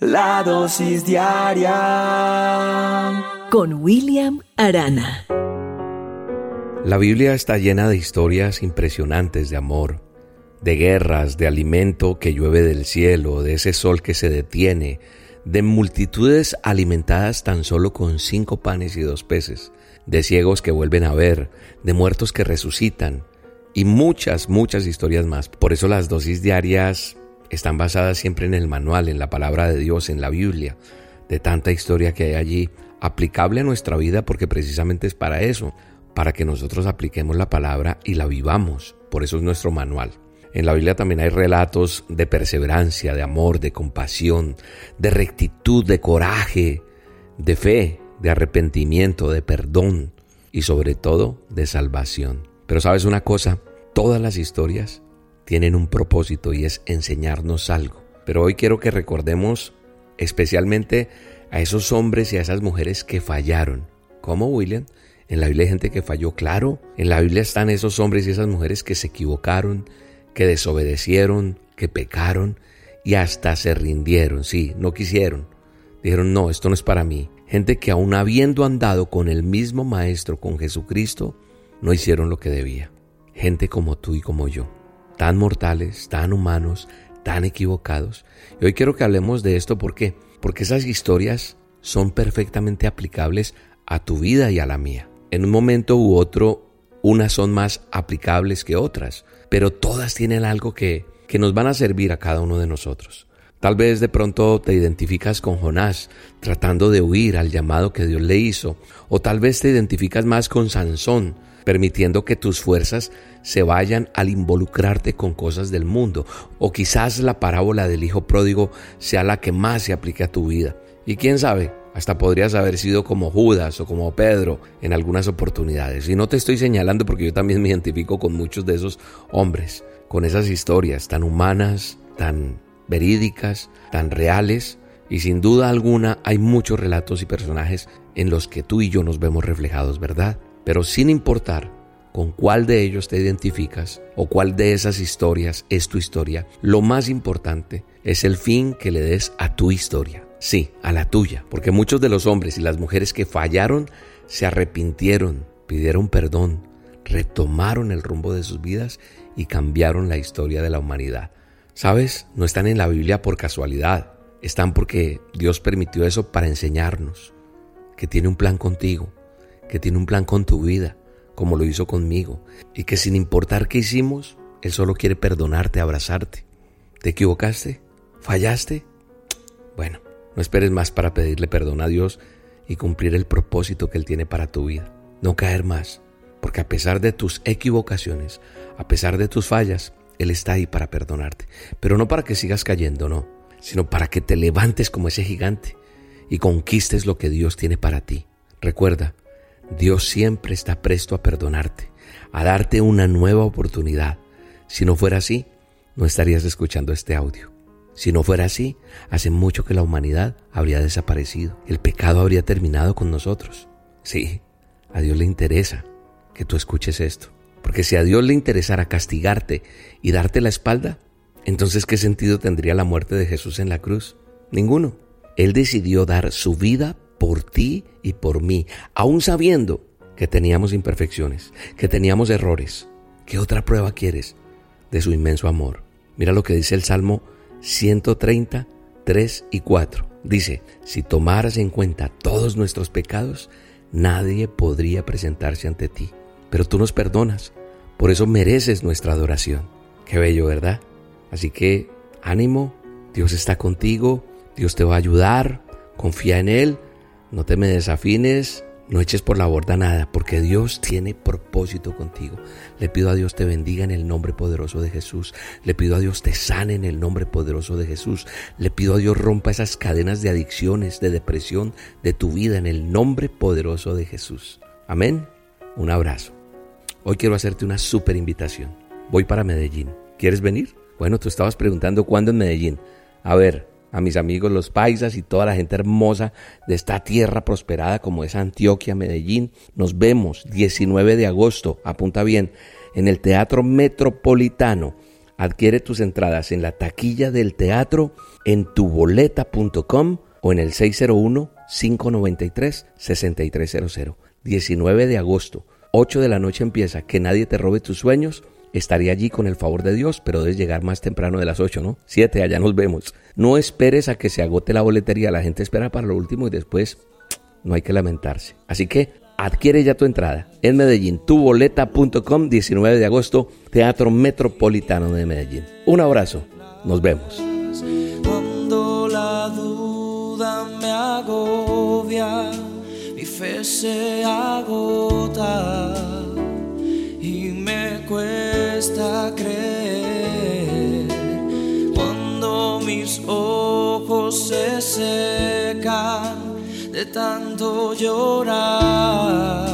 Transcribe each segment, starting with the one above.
La dosis diaria con William Arana. La Biblia está llena de historias impresionantes de amor, de guerras, de alimento que llueve del cielo, de ese sol que se detiene, de multitudes alimentadas tan solo con cinco panes y dos peces, de ciegos que vuelven a ver, de muertos que resucitan, y muchas, muchas historias más. Por eso las dosis diarias están basadas siempre en el manual, en la palabra de Dios, en la Biblia, de tanta historia que hay allí, aplicable a nuestra vida porque precisamente es para eso, para que nosotros apliquemos la palabra y la vivamos. Por eso es nuestro manual. En la Biblia también hay relatos de perseverancia, de amor, de compasión, de rectitud, de coraje, de fe, de arrepentimiento, de perdón y sobre todo de salvación. Pero sabes una cosa, todas las historias tienen un propósito y es enseñarnos algo. Pero hoy quiero que recordemos especialmente a esos hombres y a esas mujeres que fallaron. ¿Cómo, William? En la Biblia hay gente que falló, claro. En la Biblia están esos hombres y esas mujeres que se equivocaron, que desobedecieron, que pecaron y hasta se rindieron. Sí, no quisieron. Dijeron, no, esto no es para mí. Gente que aún habiendo andado con el mismo Maestro, con Jesucristo, no hicieron lo que debía. Gente como tú y como yo tan mortales, tan humanos, tan equivocados. Y hoy quiero que hablemos de esto ¿por qué? porque esas historias son perfectamente aplicables a tu vida y a la mía. En un momento u otro, unas son más aplicables que otras, pero todas tienen algo que, que nos van a servir a cada uno de nosotros. Tal vez de pronto te identificas con Jonás tratando de huir al llamado que Dios le hizo, o tal vez te identificas más con Sansón permitiendo que tus fuerzas se vayan al involucrarte con cosas del mundo. O quizás la parábola del hijo pródigo sea la que más se aplique a tu vida. Y quién sabe, hasta podrías haber sido como Judas o como Pedro en algunas oportunidades. Y no te estoy señalando porque yo también me identifico con muchos de esos hombres, con esas historias tan humanas, tan verídicas, tan reales. Y sin duda alguna hay muchos relatos y personajes en los que tú y yo nos vemos reflejados, ¿verdad? Pero sin importar con cuál de ellos te identificas o cuál de esas historias es tu historia, lo más importante es el fin que le des a tu historia. Sí, a la tuya, porque muchos de los hombres y las mujeres que fallaron se arrepintieron, pidieron perdón, retomaron el rumbo de sus vidas y cambiaron la historia de la humanidad. ¿Sabes? No están en la Biblia por casualidad, están porque Dios permitió eso para enseñarnos que tiene un plan contigo, que tiene un plan con tu vida, como lo hizo conmigo, y que sin importar qué hicimos, Él solo quiere perdonarte, abrazarte. ¿Te equivocaste? ¿Fallaste? Bueno, no esperes más para pedirle perdón a Dios y cumplir el propósito que Él tiene para tu vida. No caer más, porque a pesar de tus equivocaciones, a pesar de tus fallas, Él está ahí para perdonarte. Pero no para que sigas cayendo, no, sino para que te levantes como ese gigante y conquistes lo que Dios tiene para ti. Recuerda, Dios siempre está presto a perdonarte, a darte una nueva oportunidad. Si no fuera así, no estarías escuchando este audio. Si no fuera así, hace mucho que la humanidad habría desaparecido. El pecado habría terminado con nosotros. Sí, a Dios le interesa que tú escuches esto. Porque si a Dios le interesara castigarte y darte la espalda, entonces ¿qué sentido tendría la muerte de Jesús en la cruz? Ninguno. Él decidió dar su vida por ti y por mí, aún sabiendo que teníamos imperfecciones, que teníamos errores. ¿Qué otra prueba quieres de su inmenso amor? Mira lo que dice el Salmo 130, 3 y 4. Dice, si tomaras en cuenta todos nuestros pecados, nadie podría presentarse ante ti. Pero tú nos perdonas, por eso mereces nuestra adoración. Qué bello, ¿verdad? Así que ánimo, Dios está contigo, Dios te va a ayudar, confía en Él no te me desafines, no eches por la borda nada, porque Dios tiene propósito contigo. Le pido a Dios te bendiga en el nombre poderoso de Jesús. Le pido a Dios te sane en el nombre poderoso de Jesús. Le pido a Dios rompa esas cadenas de adicciones, de depresión de tu vida en el nombre poderoso de Jesús. Amén. Un abrazo. Hoy quiero hacerte una súper invitación. Voy para Medellín. ¿Quieres venir? Bueno, tú estabas preguntando cuándo en Medellín. A ver, a mis amigos los paisas y toda la gente hermosa de esta tierra prosperada como es Antioquia, Medellín. Nos vemos 19 de agosto, apunta bien, en el Teatro Metropolitano Adquiere tus entradas en la taquilla del teatro en tuboleta.com o en el 601-593-6300. 19 de agosto, 8 de la noche empieza. Que nadie te robe tus sueños. Estaría allí con el favor de Dios, pero debes llegar más temprano de las 8, ¿no? 7, allá nos vemos. No esperes a que se agote la boletería. La gente espera para lo último y después no hay que lamentarse. Así que adquiere ya tu entrada en Medellín, tuboleta.com, 19 de agosto, Teatro Metropolitano de Medellín. Un abrazo, nos vemos. Cuando la duda me agobia, mi fe se agota cuesta creer. Cuando mis ojos se secan, de tanto llorar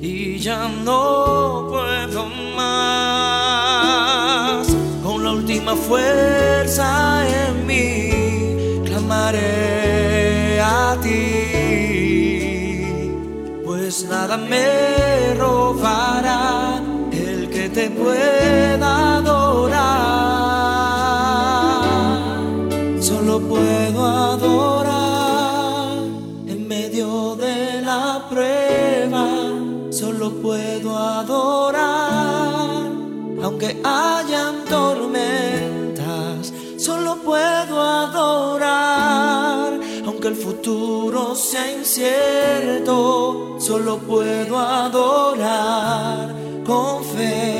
y ya no puedo más. Con la última fuerza en mí clamaré a ti, pues nada me te pueda adorar. Solo puedo adorar de la prueba, solo puedo adorar, aunque hayan tormentas, solo puedo adorar, aunque el futuro sea incierto, solo puedo adorar con fe.